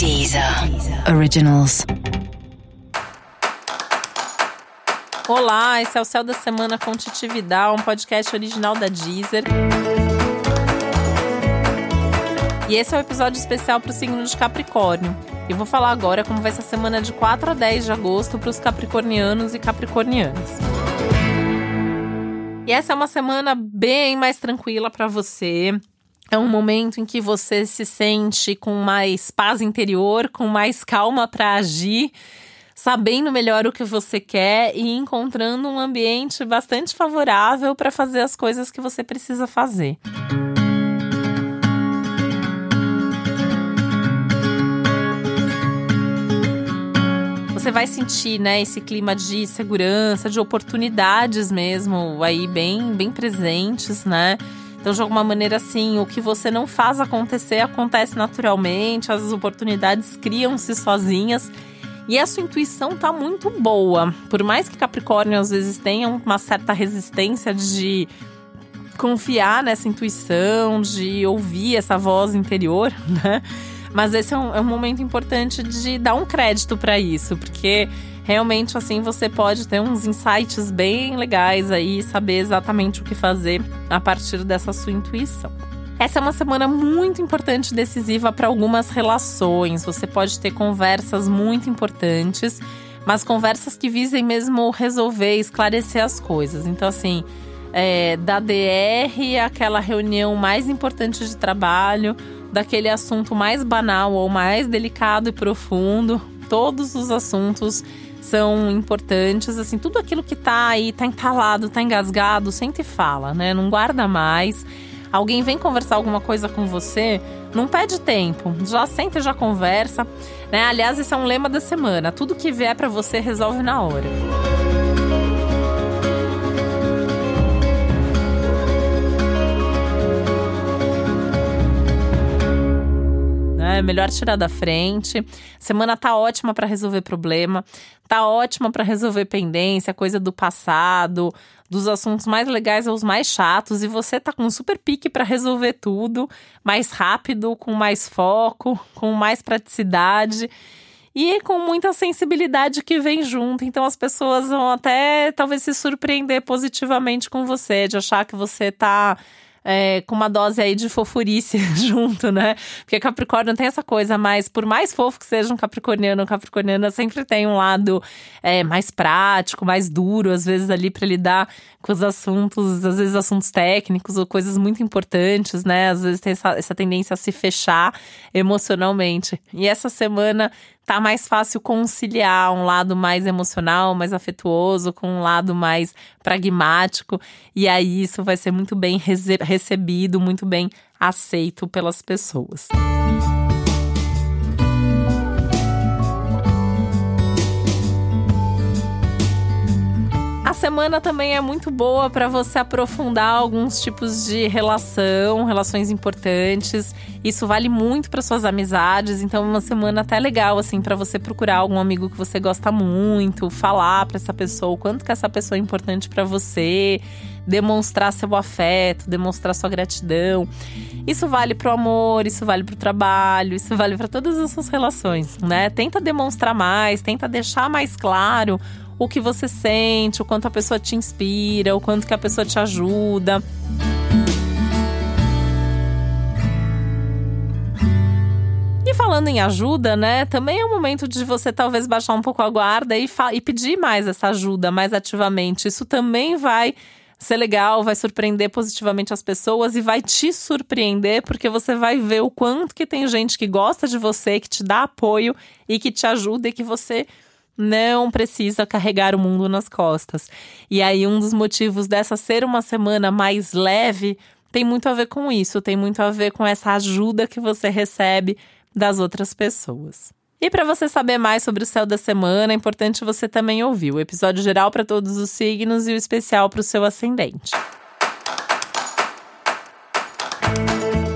Deezer Originals. Olá, esse é o Céu da Semana com Titi Vidal, um podcast original da Deezer. E esse é o um episódio especial para o signo de Capricórnio. E vou falar agora como vai ser a semana de 4 a 10 de agosto para os capricornianos e capricornianas. E essa é uma semana bem mais tranquila para você. É um momento em que você se sente com mais paz interior, com mais calma para agir, sabendo melhor o que você quer e encontrando um ambiente bastante favorável para fazer as coisas que você precisa fazer. você vai sentir, né, esse clima de segurança, de oportunidades mesmo aí bem, bem presentes, né? Então, de alguma maneira, assim, o que você não faz acontecer acontece naturalmente, as oportunidades criam-se sozinhas. E a sua intuição tá muito boa. Por mais que Capricórnio às vezes tenha uma certa resistência de confiar nessa intuição, de ouvir essa voz interior, né? Mas esse é um, é um momento importante de dar um crédito para isso, porque realmente assim você pode ter uns insights bem legais aí, saber exatamente o que fazer a partir dessa sua intuição. Essa é uma semana muito importante e decisiva para algumas relações. Você pode ter conversas muito importantes, mas conversas que visem mesmo resolver, esclarecer as coisas. Então, assim, é, da DR aquela reunião mais importante de trabalho, daquele assunto mais banal ou mais delicado e profundo. Todos os assuntos são importantes, assim, tudo aquilo que tá aí, tá entalado, tá engasgado, sente e fala, né? Não guarda mais. Alguém vem conversar alguma coisa com você, não pede tempo, já senta e já conversa, né? Aliás, esse é um lema da semana, tudo que vier para você resolve na hora. É melhor tirar da frente. Semana tá ótima para resolver problema, tá ótima para resolver pendência, coisa do passado, dos assuntos mais legais aos mais chatos e você tá com super pique para resolver tudo, mais rápido, com mais foco, com mais praticidade e com muita sensibilidade que vem junto. Então as pessoas vão até talvez se surpreender positivamente com você, de achar que você tá é, com uma dose aí de fofurice junto, né? Porque Capricórnio tem essa coisa, mas por mais fofo que seja um capricorniano, um capricorniana sempre tem um lado é, mais prático, mais duro, às vezes ali para lidar com os assuntos, às vezes assuntos técnicos ou coisas muito importantes, né? Às vezes tem essa, essa tendência a se fechar emocionalmente. E essa semana tá mais fácil conciliar um lado mais emocional, mais afetuoso, com um lado mais pragmático. E aí isso vai ser muito bem recebido, muito bem aceito pelas pessoas. Semana também é muito boa para você aprofundar alguns tipos de relação, relações importantes. Isso vale muito para suas amizades, então é uma semana até legal assim para você procurar algum amigo que você gosta muito, falar para essa pessoa o quanto que essa pessoa é importante para você, demonstrar seu afeto, demonstrar sua gratidão. Isso vale pro amor, isso vale pro trabalho, isso vale para todas as suas relações, né? Tenta demonstrar mais, tenta deixar mais claro o que você sente, o quanto a pessoa te inspira, o quanto que a pessoa te ajuda. E falando em ajuda, né? Também é o momento de você talvez baixar um pouco a guarda e, e pedir mais essa ajuda mais ativamente. Isso também vai ser legal, vai surpreender positivamente as pessoas e vai te surpreender porque você vai ver o quanto que tem gente que gosta de você, que te dá apoio e que te ajuda e que você não precisa carregar o mundo nas costas. E aí, um dos motivos dessa ser uma semana mais leve tem muito a ver com isso, tem muito a ver com essa ajuda que você recebe das outras pessoas. E para você saber mais sobre o céu da semana, é importante você também ouvir o episódio geral para todos os signos e o especial para o seu ascendente.